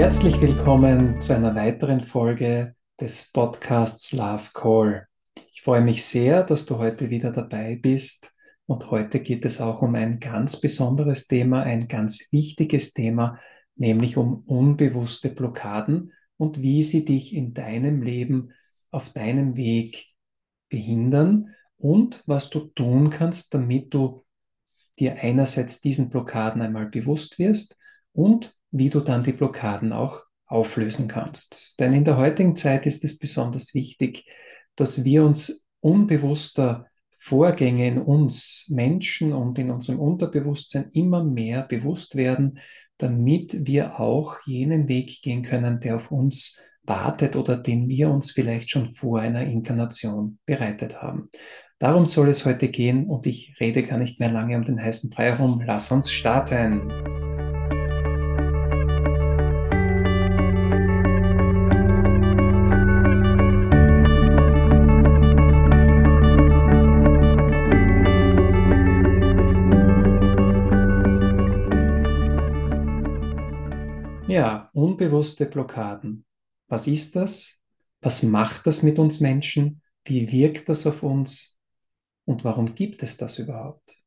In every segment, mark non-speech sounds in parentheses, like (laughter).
Herzlich willkommen zu einer weiteren Folge des Podcasts Love Call. Ich freue mich sehr, dass du heute wieder dabei bist und heute geht es auch um ein ganz besonderes Thema, ein ganz wichtiges Thema, nämlich um unbewusste Blockaden und wie sie dich in deinem Leben auf deinem Weg behindern und was du tun kannst, damit du dir einerseits diesen Blockaden einmal bewusst wirst und wie du dann die Blockaden auch auflösen kannst. Denn in der heutigen Zeit ist es besonders wichtig, dass wir uns unbewusster Vorgänge in uns Menschen und in unserem Unterbewusstsein immer mehr bewusst werden, damit wir auch jenen Weg gehen können, der auf uns wartet oder den wir uns vielleicht schon vor einer Inkarnation bereitet haben. Darum soll es heute gehen und ich rede gar nicht mehr lange um den heißen Brei herum. Lass uns starten. Unbewusste Blockaden. Was ist das? Was macht das mit uns Menschen? Wie wirkt das auf uns? Und warum gibt es das überhaupt?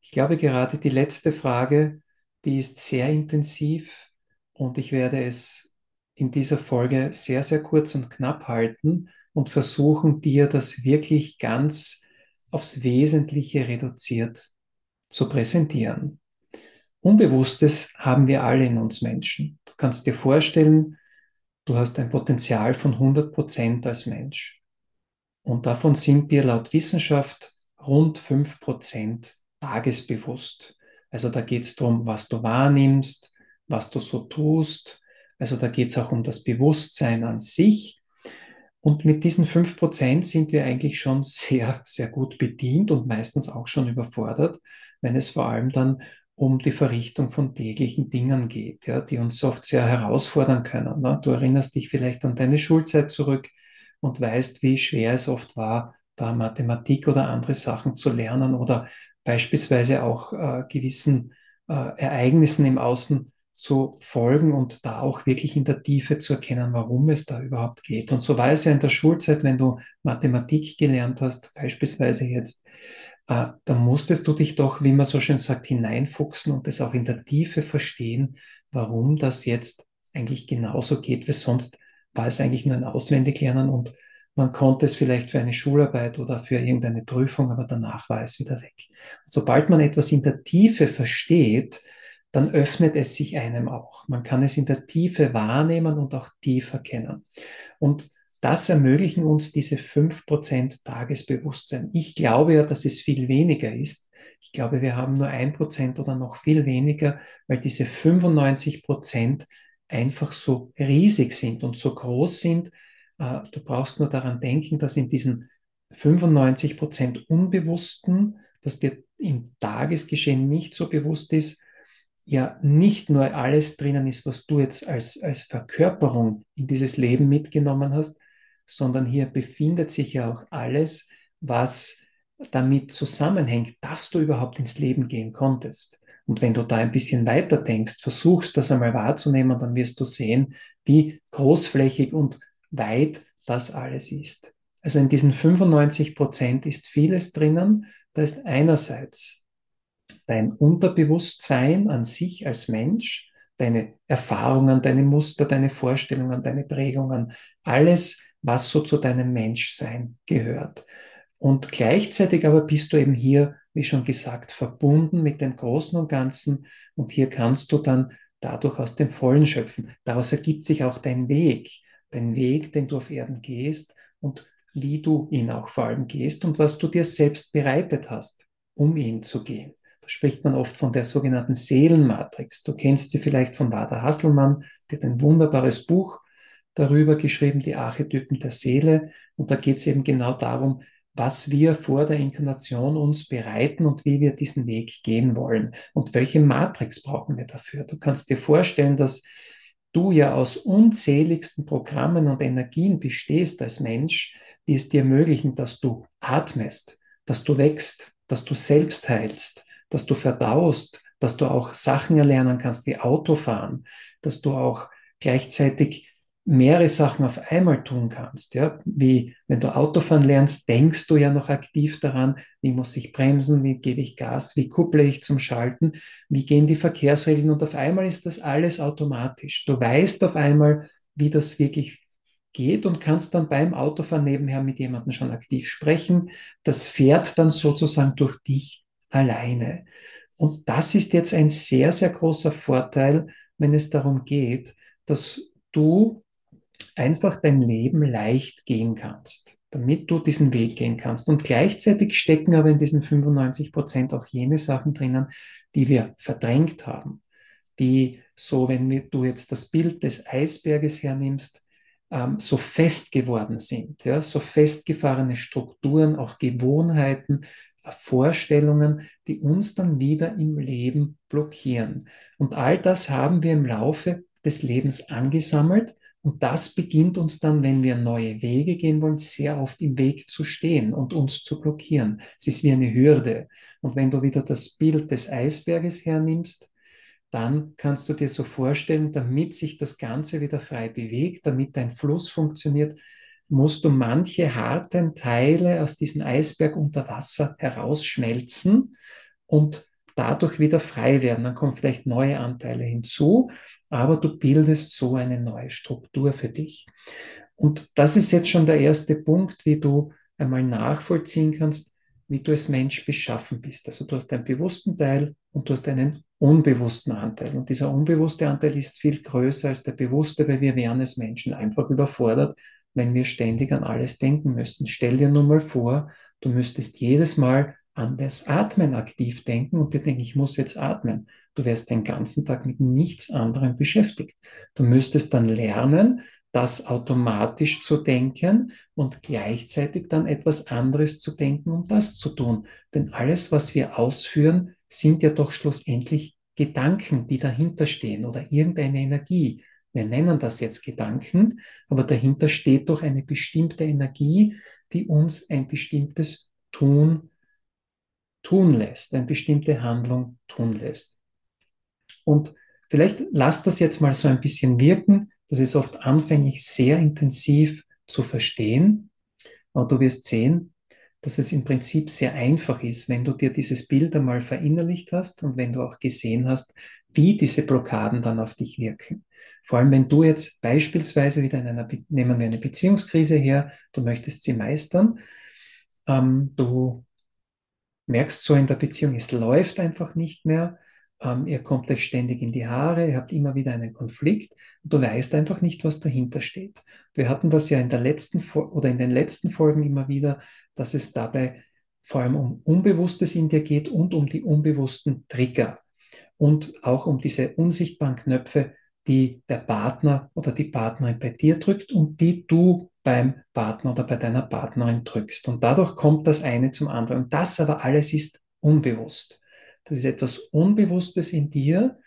Ich glaube, gerade die letzte Frage, die ist sehr intensiv und ich werde es in dieser Folge sehr, sehr kurz und knapp halten und versuchen, dir das wirklich ganz aufs Wesentliche reduziert zu präsentieren. Unbewusstes haben wir alle in uns Menschen. Du kannst dir vorstellen, du hast ein Potenzial von 100 Prozent als Mensch. Und davon sind dir laut Wissenschaft rund 5 Prozent tagesbewusst. Also da geht es darum, was du wahrnimmst, was du so tust. Also da geht es auch um das Bewusstsein an sich. Und mit diesen 5 Prozent sind wir eigentlich schon (laughs) sehr, sehr gut bedient und meistens auch schon überfordert, wenn es vor allem dann um die Verrichtung von täglichen Dingen geht, ja, die uns oft sehr herausfordern können. Ne? Du erinnerst dich vielleicht an deine Schulzeit zurück und weißt, wie schwer es oft war, da Mathematik oder andere Sachen zu lernen oder beispielsweise auch äh, gewissen äh, Ereignissen im Außen zu folgen und da auch wirklich in der Tiefe zu erkennen, warum es da überhaupt geht. Und so war es ja in der Schulzeit, wenn du Mathematik gelernt hast, beispielsweise jetzt, äh, da musstest du dich doch, wie man so schön sagt, hineinfuchsen und das auch in der Tiefe verstehen, warum das jetzt eigentlich genauso geht, weil sonst war es eigentlich nur ein Auswendiglernen und man konnte es vielleicht für eine Schularbeit oder für irgendeine Prüfung, aber danach war es wieder weg. Und sobald man etwas in der Tiefe versteht, dann öffnet es sich einem auch. Man kann es in der Tiefe wahrnehmen und auch tiefer kennen. Und das ermöglichen uns diese 5% Tagesbewusstsein. Ich glaube ja, dass es viel weniger ist. Ich glaube, wir haben nur 1% oder noch viel weniger, weil diese 95% einfach so riesig sind und so groß sind. Äh, du brauchst nur daran denken, dass in diesen 95% Unbewussten, dass dir im Tagesgeschehen nicht so bewusst ist, ja nicht nur alles drinnen ist, was du jetzt als, als Verkörperung in dieses Leben mitgenommen hast, sondern hier befindet sich ja auch alles, was damit zusammenhängt, dass du überhaupt ins Leben gehen konntest. Und wenn du da ein bisschen weiter denkst, versuchst das einmal wahrzunehmen, dann wirst du sehen, wie großflächig und weit das alles ist. Also in diesen 95 Prozent ist vieles drinnen. Da ist einerseits dein Unterbewusstsein an sich als Mensch, deine Erfahrungen, deine Muster, deine Vorstellungen, deine Prägungen, alles, was so zu deinem Menschsein gehört. Und gleichzeitig aber bist du eben hier, wie schon gesagt, verbunden mit dem Großen und Ganzen und hier kannst du dann dadurch aus dem Vollen schöpfen. Daraus ergibt sich auch dein Weg, dein Weg, den du auf Erden gehst und wie du ihn auch vor allem gehst und was du dir selbst bereitet hast, um ihn zu gehen. Da spricht man oft von der sogenannten Seelenmatrix. Du kennst sie vielleicht von Wada Hasselmann, die hat ein wunderbares Buch darüber geschrieben, die Archetypen der Seele. Und da geht es eben genau darum, was wir vor der Inkarnation uns bereiten und wie wir diesen Weg gehen wollen und welche Matrix brauchen wir dafür. Du kannst dir vorstellen, dass du ja aus unzähligsten Programmen und Energien bestehst als Mensch, die es dir ermöglichen, dass du atmest, dass du wächst, dass du selbst heilst, dass du verdaust, dass du auch Sachen erlernen kannst wie Autofahren, dass du auch gleichzeitig mehrere Sachen auf einmal tun kannst. Ja? Wie wenn du Autofahren lernst, denkst du ja noch aktiv daran, wie muss ich bremsen, wie gebe ich Gas, wie kupple ich zum Schalten, wie gehen die Verkehrsregeln und auf einmal ist das alles automatisch. Du weißt auf einmal, wie das wirklich geht und kannst dann beim Autofahren nebenher mit jemandem schon aktiv sprechen. Das fährt dann sozusagen durch dich alleine. Und das ist jetzt ein sehr, sehr großer Vorteil, wenn es darum geht, dass du einfach dein Leben leicht gehen kannst, damit du diesen Weg gehen kannst. Und gleichzeitig stecken aber in diesen 95 Prozent auch jene Sachen drinnen, die wir verdrängt haben, die so, wenn du jetzt das Bild des Eisberges hernimmst, ähm, so fest geworden sind, ja, so festgefahrene Strukturen, auch Gewohnheiten, Vorstellungen, die uns dann wieder im Leben blockieren. Und all das haben wir im Laufe des Lebens angesammelt und das beginnt uns dann, wenn wir neue Wege gehen wollen, sehr oft im Weg zu stehen und uns zu blockieren. Es ist wie eine Hürde. Und wenn du wieder das Bild des Eisberges hernimmst, dann kannst du dir so vorstellen, damit sich das Ganze wieder frei bewegt, damit dein Fluss funktioniert, musst du manche harten Teile aus diesem Eisberg unter Wasser herausschmelzen und dadurch wieder frei werden. Dann kommen vielleicht neue Anteile hinzu, aber du bildest so eine neue Struktur für dich. Und das ist jetzt schon der erste Punkt, wie du einmal nachvollziehen kannst, wie du als Mensch beschaffen bist. Also du hast einen bewussten Teil und du hast einen unbewussten Anteil. Und dieser unbewusste Anteil ist viel größer als der bewusste, weil wir wären als Menschen einfach überfordert, wenn wir ständig an alles denken müssten. Stell dir nur mal vor, du müsstest jedes Mal an das Atmen aktiv denken und dir denken, ich muss jetzt atmen. Du wärst den ganzen Tag mit nichts anderem beschäftigt. Du müsstest dann lernen, das automatisch zu denken und gleichzeitig dann etwas anderes zu denken, um das zu tun. Denn alles, was wir ausführen, sind ja doch schlussendlich Gedanken, die dahinter stehen oder irgendeine Energie. Wir nennen das jetzt Gedanken, aber dahinter steht doch eine bestimmte Energie, die uns ein bestimmtes Tun tun lässt, eine bestimmte Handlung tun lässt. Und vielleicht lasst das jetzt mal so ein bisschen wirken. Das ist oft anfänglich sehr intensiv zu verstehen. Aber du wirst sehen, dass es im Prinzip sehr einfach ist, wenn du dir dieses Bild einmal verinnerlicht hast und wenn du auch gesehen hast, wie diese Blockaden dann auf dich wirken. Vor allem, wenn du jetzt beispielsweise wieder in einer, nehmen wir eine Beziehungskrise her, du möchtest sie meistern, ähm, du merkst so in der Beziehung, es läuft einfach nicht mehr, ähm, ihr kommt euch ständig in die Haare, ihr habt immer wieder einen Konflikt. Und du weißt einfach nicht, was dahinter steht. Wir hatten das ja in der letzten oder in den letzten Folgen immer wieder, dass es dabei vor allem um Unbewusstes in dir geht und um die unbewussten Trigger. Und auch um diese unsichtbaren Knöpfe, die der Partner oder die Partnerin bei dir drückt und die du beim Partner oder bei deiner Partnerin drückst. Und dadurch kommt das eine zum anderen. Und das aber alles ist unbewusst. Das ist etwas Unbewusstes in dir,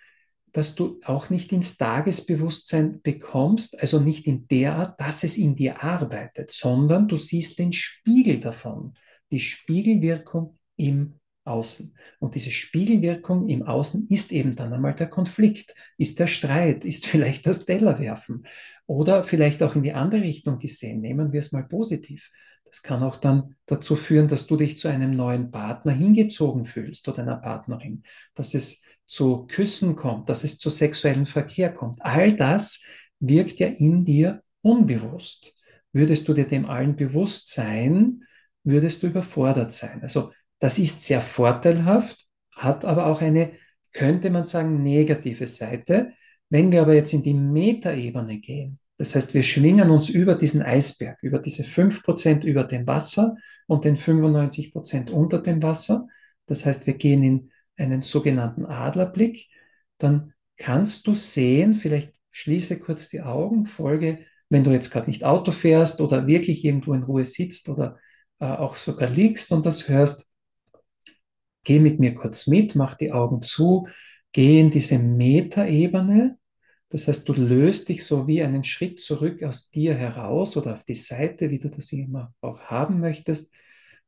das du auch nicht ins Tagesbewusstsein bekommst, also nicht in der Art, dass es in dir arbeitet, sondern du siehst den Spiegel davon, die Spiegelwirkung im Außen. Und diese Spiegelwirkung im Außen ist eben dann einmal der Konflikt, ist der Streit, ist (laughs) vielleicht das Tellerwerfen oder vielleicht auch in die andere Richtung gesehen. Nehmen wir es mal positiv. Das kann auch dann dazu führen, dass du dich zu einem neuen Partner hingezogen fühlst oder einer Partnerin, dass es zu Küssen kommt, dass es zu sexuellem Verkehr kommt. All das wirkt ja in dir unbewusst. Würdest du dir dem allen bewusst sein, würdest du überfordert sein. Also das ist sehr vorteilhaft, hat aber auch eine, könnte man sagen, negative Seite. Wenn wir aber jetzt in die Metaebene gehen, das heißt, wir schwingen uns über diesen Eisberg, über diese 5% über dem Wasser und den 95% unter dem Wasser. Das heißt, wir gehen in einen sogenannten Adlerblick. Dann kannst du sehen, vielleicht schließe kurz die Augen, folge, wenn du jetzt gerade nicht Auto fährst oder wirklich irgendwo in Ruhe sitzt oder äh, auch sogar liegst und das hörst, geh mit mir kurz mit, mach die Augen zu, geh in diese Metaebene. Das heißt, du löst dich so wie einen Schritt zurück aus dir heraus oder auf die Seite, wie du das immer auch haben möchtest,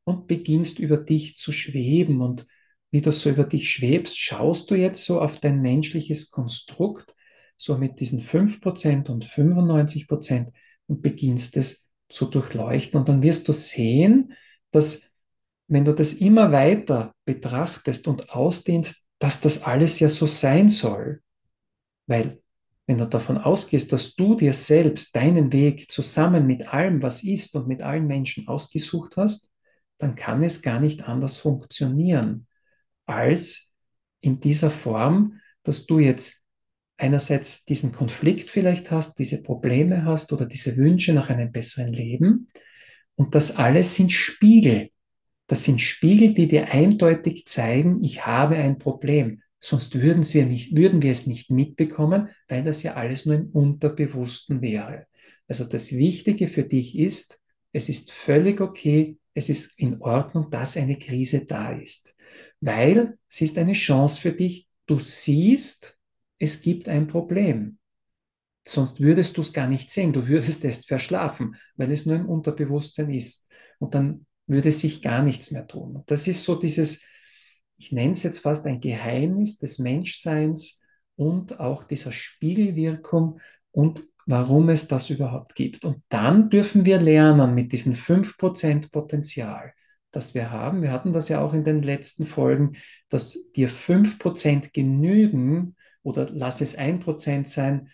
und beginnst über dich zu schweben. Und wie du so über dich schwebst, schaust du jetzt so auf dein menschliches Konstrukt, so mit diesen 5% und 95% und beginnst es zu durchleuchten. Und dann wirst du sehen, dass wenn du das immer weiter betrachtest und ausdehnst, dass das alles ja so sein soll. Weil wenn du davon ausgehst, dass du dir selbst deinen Weg zusammen mit allem, was ist und mit allen Menschen ausgesucht hast, dann kann es gar nicht anders funktionieren, als in dieser Form, dass du jetzt einerseits diesen Konflikt vielleicht hast, diese Probleme hast oder diese Wünsche nach einem besseren Leben. Und das alles sind Spiegel. Das sind Spiegel, die dir eindeutig zeigen, ich habe ein Problem. Sonst würden wir, nicht, würden wir es nicht mitbekommen, weil das ja alles nur im Unterbewussten wäre. Also das Wichtige für dich ist, es ist völlig okay, es ist in Ordnung, dass eine Krise da ist, weil es ist eine Chance für dich. Du siehst, es gibt ein Problem. Sonst würdest du es gar nicht sehen, du würdest (laughs) es verschlafen, weil es nur im Unterbewusstsein ist. Und dann würde sich gar nichts mehr tun. Das ist so dieses, ich nenne es jetzt fast ein Geheimnis des Menschseins und auch dieser Spiegelwirkung und warum es das überhaupt gibt. Und dann dürfen wir lernen mit diesem 5% Potenzial, das wir haben. Wir hatten das ja auch in den letzten Folgen, dass dir 5% genügen oder lass es 1% sein,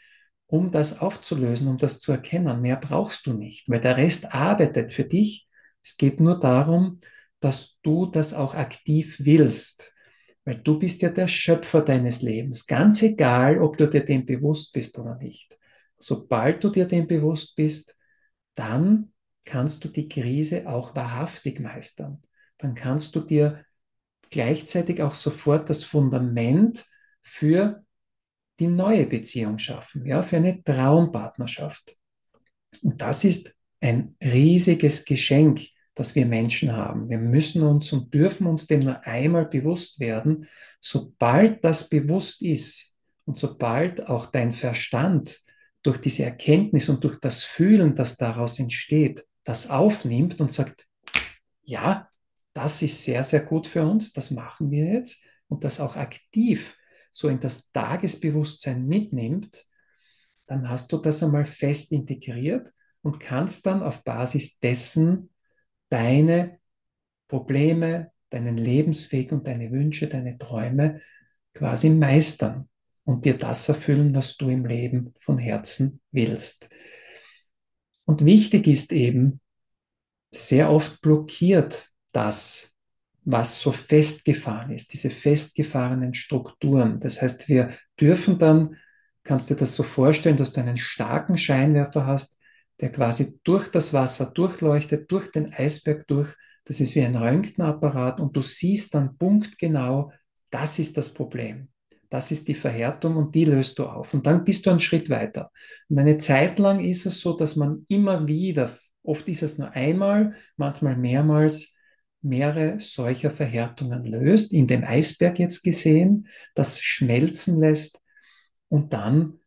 um das aufzulösen, um das zu erkennen. Mehr brauchst du nicht, weil der Rest arbeitet für dich. Es geht nur darum, dass du das auch aktiv willst. Weil du bist ja der Schöpfer deines Lebens. Ganz egal, ob du dir dem bewusst bist oder nicht. Sobald du dir dem bewusst bist, dann kannst du die Krise auch wahrhaftig meistern. Dann kannst du dir gleichzeitig auch sofort das Fundament für die neue Beziehung schaffen, ja, für eine Traumpartnerschaft. Und das ist ein riesiges Geschenk, das wir Menschen haben. Wir müssen uns und dürfen uns dem nur einmal bewusst werden. Sobald das bewusst ist und sobald auch dein Verstand durch diese Erkenntnis und durch das Fühlen, das daraus entsteht, das aufnimmt und sagt, ja, das ist sehr, sehr gut für uns, das machen wir jetzt und das auch aktiv so in das Tagesbewusstsein mitnimmt, dann hast du das einmal fest integriert und kannst dann auf Basis dessen deine Probleme, deinen Lebensweg und deine Wünsche, deine Träume quasi meistern und dir das erfüllen, was du im Leben von Herzen willst. Und wichtig ist eben, sehr oft blockiert das, was so festgefahren ist, diese festgefahrenen Strukturen. Das heißt, wir dürfen dann, kannst du dir das so vorstellen, dass du einen starken Scheinwerfer hast, der quasi durch das Wasser durchleuchtet, durch den Eisberg durch. Das ist wie ein Röntgenapparat und du siehst dann punktgenau, das ist das Problem. Das ist die Verhärtung und die löst du auf. Und dann bist du einen Schritt weiter. Und eine Zeit lang ist es so, dass man immer wieder, oft ist es nur einmal, manchmal mehrmals, mehrere solcher Verhärtungen löst, in dem Eisberg jetzt gesehen, das schmelzen lässt und dann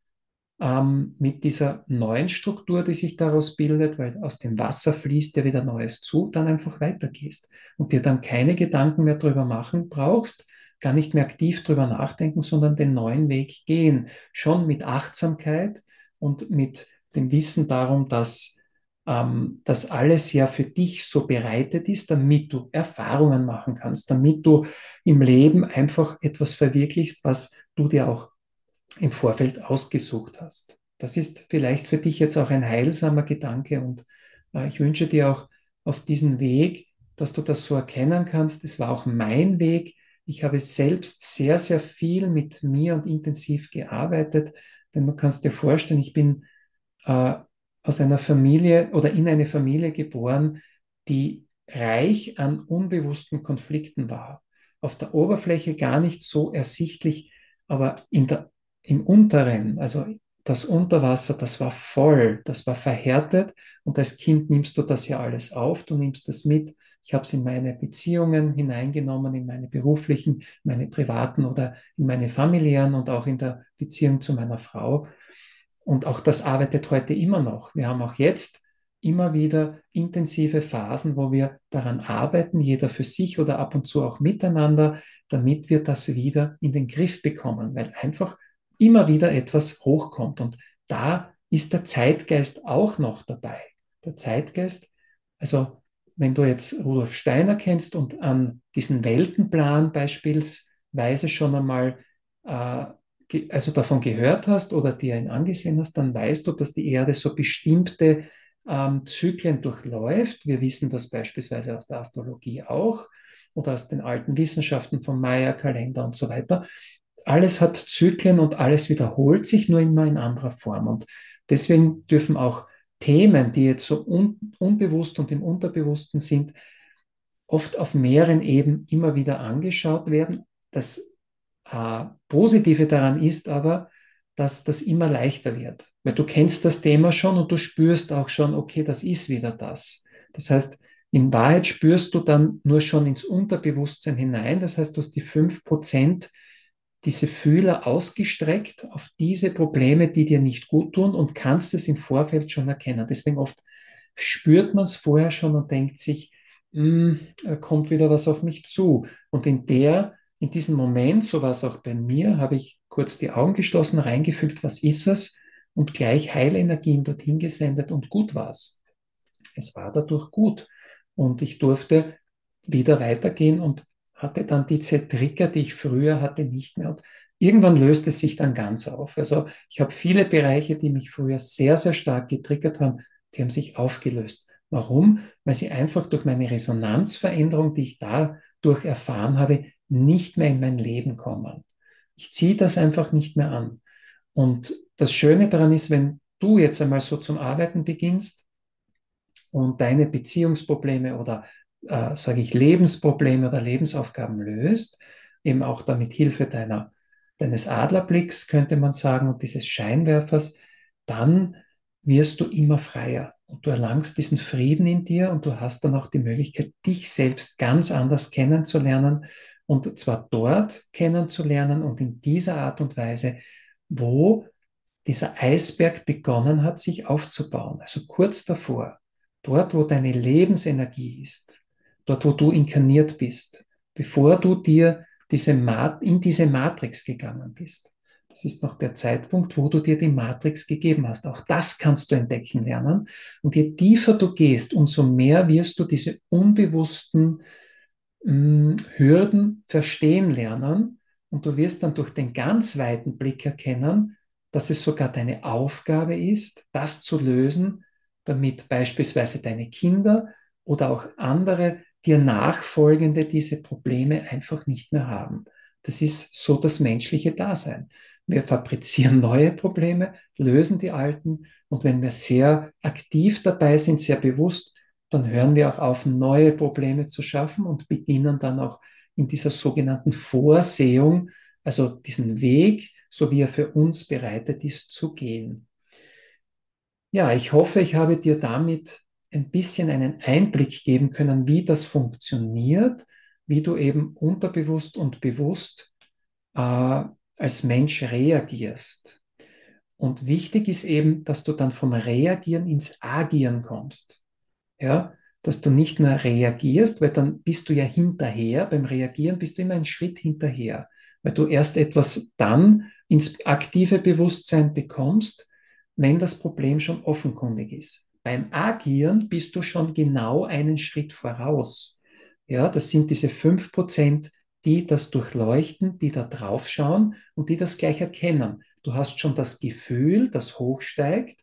ähm, mit dieser neuen Struktur, die sich daraus bildet, weil aus dem Wasser fließt ja wieder Neues zu, dann einfach weitergehst und dir dann keine Gedanken mehr darüber machen brauchst, gar nicht mehr aktiv darüber nachdenken, sondern den neuen Weg gehen. Schon mit Achtsamkeit und mit dem Wissen darum, dass ähm, das alles ja für dich so bereitet ist, damit du Erfahrungen machen kannst, damit du im Leben einfach etwas verwirklichst, was du dir auch im Vorfeld ausgesucht hast. Das ist vielleicht für dich jetzt auch ein heilsamer Gedanke und äh, ich wünsche dir auch auf diesen Weg, dass du das so erkennen kannst. Es war auch mein Weg. Ich habe selbst sehr, sehr viel mit mir und intensiv gearbeitet, denn du kannst dir vorstellen, ich bin äh, aus einer Familie oder in eine Familie geboren, die reich an unbewussten Konflikten war. Auf der Oberfläche gar nicht so ersichtlich, aber in der im unteren, also das Unterwasser, das war voll, das war verhärtet und als Kind nimmst du das ja alles auf, du nimmst das mit. Ich habe es in meine Beziehungen hineingenommen, in meine beruflichen, meine privaten oder in meine familiären und auch in der Beziehung zu meiner Frau. Und auch das arbeitet heute immer noch. Wir haben auch jetzt immer wieder intensive Phasen, wo wir daran arbeiten, jeder für sich oder ab und zu auch miteinander, damit wir das wieder in den Griff bekommen, weil einfach immer wieder etwas hochkommt. Und da ist der Zeitgeist auch noch dabei. Der Zeitgeist, also wenn du jetzt Rudolf Steiner kennst und an diesen Weltenplan beispielsweise schon einmal äh, also davon gehört hast oder dir ihn angesehen hast, dann weißt du, dass die Erde so bestimmte ähm, Zyklen durchläuft. Wir wissen das beispielsweise aus der Astrologie auch oder aus den alten Wissenschaften vom Maya-Kalender und so weiter. Alles hat Zyklen und alles wiederholt sich nur immer in anderer Form. Und deswegen dürfen auch Themen, die jetzt so un unbewusst und im Unterbewussten sind, oft auf mehreren Ebenen immer wieder angeschaut werden. Das äh, Positive daran ist aber, dass das immer leichter wird, weil du kennst das Thema schon und du spürst auch schon, okay, das ist wieder das. Das heißt, in Wahrheit spürst du dann nur schon ins Unterbewusstsein hinein. Das heißt, du hast die 5%, diese Fühler ausgestreckt auf diese Probleme, die dir nicht gut tun und kannst es im Vorfeld schon erkennen. Deswegen oft spürt man es vorher schon und denkt sich, hm, kommt wieder was auf mich zu. Und in der in diesem Moment, so war es auch bei mir, habe ich kurz die Augen geschlossen, reingefühlt, was ist es, und gleich Heilenergien dorthin gesendet und gut war es. Es war dadurch gut. Und ich durfte wieder weitergehen und hatte dann diese Trigger, die ich früher hatte, nicht mehr. Und irgendwann löst es sich dann ganz auf. Also ich habe viele Bereiche, die mich früher sehr, sehr stark getriggert haben, die haben sich aufgelöst. Warum? Weil sie einfach durch meine Resonanzveränderung, die ich dadurch erfahren habe, nicht mehr in mein Leben kommen. Ich ziehe das einfach nicht mehr an. Und das Schöne daran ist, wenn du jetzt einmal so zum Arbeiten beginnst und deine Beziehungsprobleme oder, äh, sage ich, Lebensprobleme oder Lebensaufgaben löst, eben auch damit Hilfe deiner, deines Adlerblicks, könnte man sagen, und dieses Scheinwerfers, dann wirst du immer freier und du erlangst diesen Frieden in dir und du hast dann auch die Möglichkeit, dich selbst ganz anders kennenzulernen und zwar dort kennenzulernen und in dieser Art und Weise, wo dieser Eisberg begonnen hat, sich aufzubauen. Also kurz davor, dort, wo deine Lebensenergie ist, dort, wo du inkarniert bist, bevor du dir diese in diese Matrix gegangen bist. Das ist noch der Zeitpunkt, wo du dir die Matrix gegeben hast. Auch das kannst du entdecken lernen. Und je tiefer du gehst, umso mehr wirst du diese unbewussten Hürden verstehen lernen und du wirst dann durch den ganz weiten Blick erkennen, dass es sogar deine Aufgabe ist, das zu lösen, damit beispielsweise deine Kinder oder auch andere dir nachfolgende diese Probleme einfach nicht mehr haben. Das ist so das menschliche Dasein. Wir fabrizieren neue Probleme, lösen die alten und wenn wir sehr aktiv dabei sind, sehr bewusst, dann hören wir auch auf, neue Probleme zu schaffen und beginnen dann auch in dieser sogenannten Vorsehung, also diesen Weg, so wie er für uns bereitet ist, zu gehen. Ja, ich hoffe, ich habe dir damit ein bisschen einen Einblick geben können, wie das funktioniert, wie du eben unterbewusst und bewusst äh, als Mensch reagierst. Und wichtig ist eben, dass du dann vom Reagieren ins Agieren kommst ja, dass du nicht nur reagierst, weil dann bist du ja hinterher. Beim Reagieren bist du immer einen Schritt hinterher, weil du erst etwas dann ins aktive Bewusstsein bekommst, wenn das Problem schon offenkundig ist. Beim Agieren bist du schon genau einen Schritt voraus. Ja, das sind diese fünf Prozent, die das durchleuchten, die da drauf schauen und die das gleich erkennen. Du hast schon das Gefühl, das hochsteigt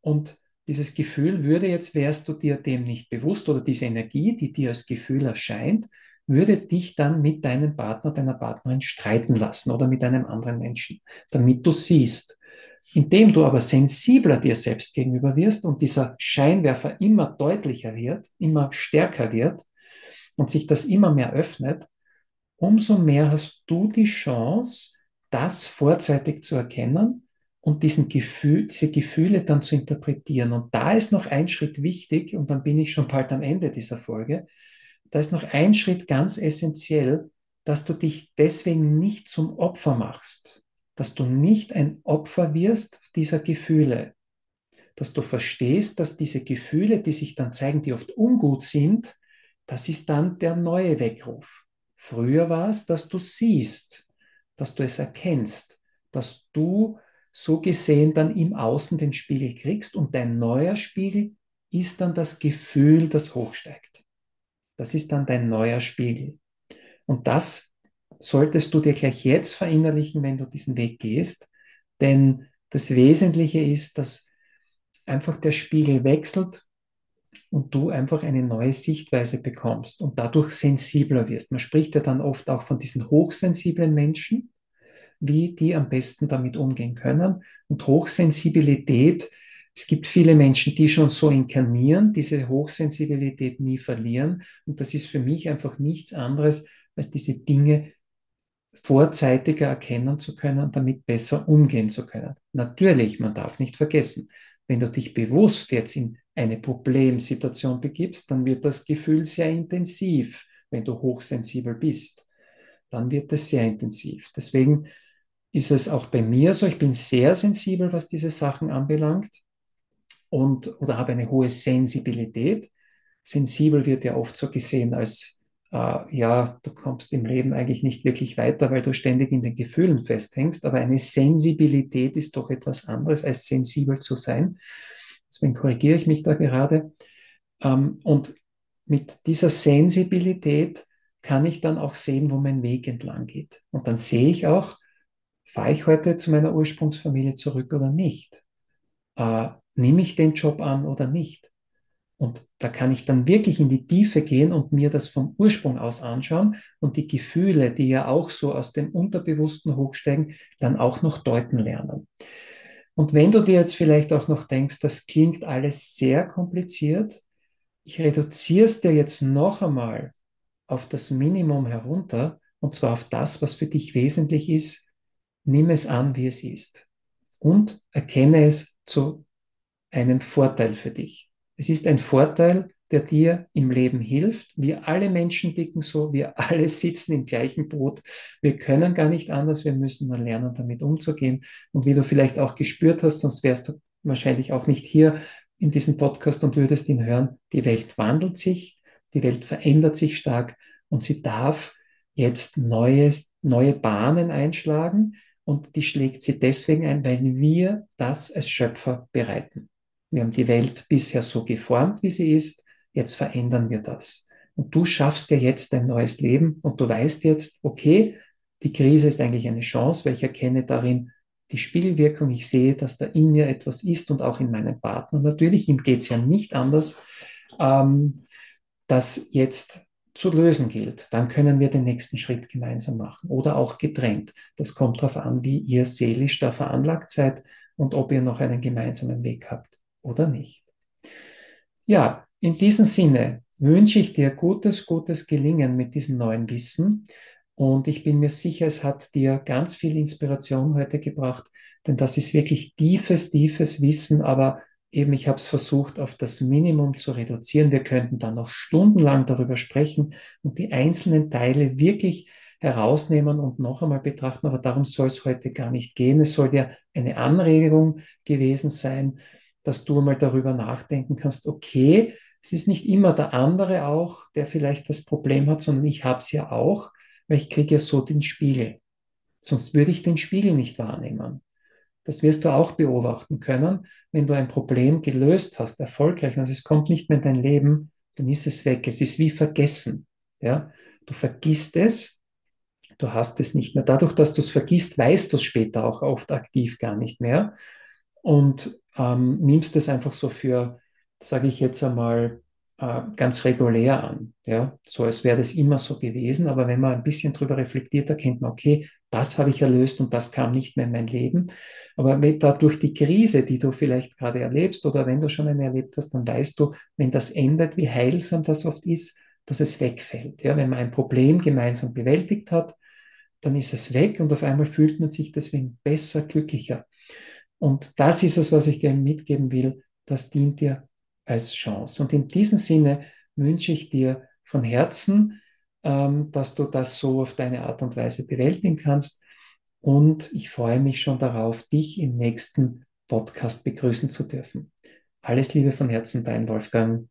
und dieses Gefühl würde jetzt, wärst du dir dem nicht bewusst oder diese Energie, die dir als Gefühl erscheint, würde dich dann mit deinem Partner, deiner Partnerin streiten lassen oder mit einem anderen Menschen, damit du siehst. Indem du aber sensibler dir selbst gegenüber wirst und dieser Scheinwerfer immer deutlicher wird, immer stärker wird und sich das immer mehr öffnet, umso mehr hast du die Chance, das vorzeitig zu erkennen und diesen Gefühl, diese Gefühle dann zu interpretieren. Und da ist noch ein Schritt wichtig, und dann bin ich schon bald am Ende dieser Folge. Da ist noch ein Schritt ganz essentiell, dass du dich deswegen nicht zum Opfer machst, dass du nicht ein Opfer wirst dieser Gefühle, dass du verstehst, dass diese Gefühle, die sich dann zeigen, die oft ungut sind, das ist dann der neue Weckruf. Früher war es, dass du siehst, dass du es erkennst, dass du so gesehen dann im Außen den Spiegel kriegst und dein neuer Spiegel ist dann das Gefühl, das hochsteigt. Das ist dann dein neuer Spiegel. Und das solltest du dir gleich jetzt verinnerlichen, wenn du diesen Weg gehst, denn das Wesentliche ist, dass einfach der Spiegel wechselt und du einfach eine neue Sichtweise bekommst und dadurch sensibler wirst. Man spricht ja dann oft auch von diesen hochsensiblen Menschen, wie die am besten damit umgehen können. Und Hochsensibilität, es gibt viele Menschen, die schon so inkarnieren, diese Hochsensibilität nie verlieren. Und das ist für mich einfach nichts anderes, als diese Dinge vorzeitiger erkennen zu können und damit besser umgehen zu können. Natürlich, man darf nicht vergessen, wenn du dich bewusst jetzt in eine Problemsituation begibst, dann wird das Gefühl sehr intensiv, wenn du hochsensibel bist. Dann wird es sehr intensiv. Deswegen ist es auch bei mir so, ich bin sehr sensibel, was diese Sachen anbelangt und oder habe eine hohe Sensibilität. Sensibel wird ja oft so gesehen als äh, ja, du kommst im Leben eigentlich nicht wirklich weiter, weil du ständig in den Gefühlen festhängst, aber eine Sensibilität ist doch etwas anderes, als sensibel zu sein. Deswegen korrigiere ich mich da gerade. Ähm, und mit dieser Sensibilität kann ich dann auch sehen, wo mein Weg entlang geht. Und dann sehe ich auch, fahre ich heute zu meiner Ursprungsfamilie zurück oder nicht? Äh, nehme ich den Job an oder nicht? Und da kann ich dann wirklich in die Tiefe gehen und mir das vom Ursprung aus anschauen und die Gefühle, die ja auch so aus dem Unterbewussten hochsteigen, dann auch noch deuten lernen. Und wenn du dir jetzt vielleicht auch noch denkst, das klingt alles sehr kompliziert, ich reduziere es dir jetzt noch einmal auf das Minimum herunter, und zwar auf das, was für dich wesentlich ist, nimm es an, wie es ist und erkenne es zu einem Vorteil für dich. Es ist ein Vorteil, der dir im Leben hilft. Wir alle Menschen dicken so, wir (laughs) alle sitzen im gleichen Boot. Wir können gar nicht anders, wir müssen nur lernen, damit umzugehen. Und wie du vielleicht auch gespürt hast, sonst wärst du wahrscheinlich auch nicht hier in diesem Podcast und würdest ihn hören, die Welt wandelt sich, die Welt verändert sich stark und sie darf jetzt neue, neue Bahnen einschlagen. Und die schlägt sie deswegen ein, weil wir das als Schöpfer bereiten. Wir haben die Welt bisher so geformt, wie sie ist. Jetzt verändern wir das. Und du schaffst dir jetzt ein neues Leben und du weißt jetzt, okay, die Krise ist eigentlich eine Chance, weil ich erkenne darin die Spiegelwirkung. Ich sehe, dass da in mir etwas ist und auch in meinem Partner. Natürlich, ihm geht es ja nicht anders, ähm, das jetzt zu lösen gilt, dann können wir den nächsten Schritt gemeinsam machen oder auch getrennt. Das kommt darauf an, wie ihr seelisch da veranlagt seid und ob ihr noch einen gemeinsamen Weg habt oder nicht. Ja, in diesem Sinne wünsche ich dir gutes, gutes Gelingen mit diesem neuen Wissen und ich bin mir sicher, es hat dir ganz viel Inspiration heute gebracht, denn das ist wirklich tiefes, tiefes Wissen, aber eben, ich habe es versucht, auf das Minimum zu reduzieren. Wir könnten dann noch stundenlang darüber sprechen und die einzelnen Teile wirklich herausnehmen und noch einmal betrachten, aber darum soll es heute gar nicht gehen. Es soll ja eine Anregung gewesen sein, dass du mal darüber nachdenken kannst, okay, es ist nicht immer der andere auch, der vielleicht das Problem hat, sondern ich habe es ja auch, weil ich kriege ja so den Spiegel. Sonst würde ich den Spiegel nicht wahrnehmen. Das wirst du auch beobachten können. Wenn du ein Problem gelöst hast, erfolgreich, und es kommt nicht mehr in dein Leben, dann ist es weg. Es ist wie vergessen. Ja? Du vergisst es, du hast es nicht mehr. Dadurch, dass du es vergisst, weißt du es später auch oft aktiv gar nicht mehr und ähm, nimmst es einfach so für, sage ich jetzt einmal, äh, ganz regulär an. Ja? So als wäre das immer so gewesen. Aber wenn man ein bisschen drüber reflektiert, erkennt man, okay, das habe ich erlöst und das kam nicht mehr in mein Leben. Aber wenn da durch die Krise, die du vielleicht gerade erlebst oder wenn du schon eine erlebt hast, dann weißt du, wenn das endet, wie heilsam das oft ist, dass es wegfällt. Ja, wenn man ein Problem gemeinsam bewältigt hat, dann ist es weg und auf einmal fühlt man sich deswegen besser, glücklicher. Und das ist es, was ich dir mitgeben will. Das dient dir als Chance. Und in diesem Sinne wünsche ich dir von Herzen, ähm, dass du das so auf deine Art und Weise bewältigen kannst. Und ich freue mich schon darauf, dich im nächsten Podcast begrüßen zu dürfen. Alles Liebe von Herzen, dein Wolfgang.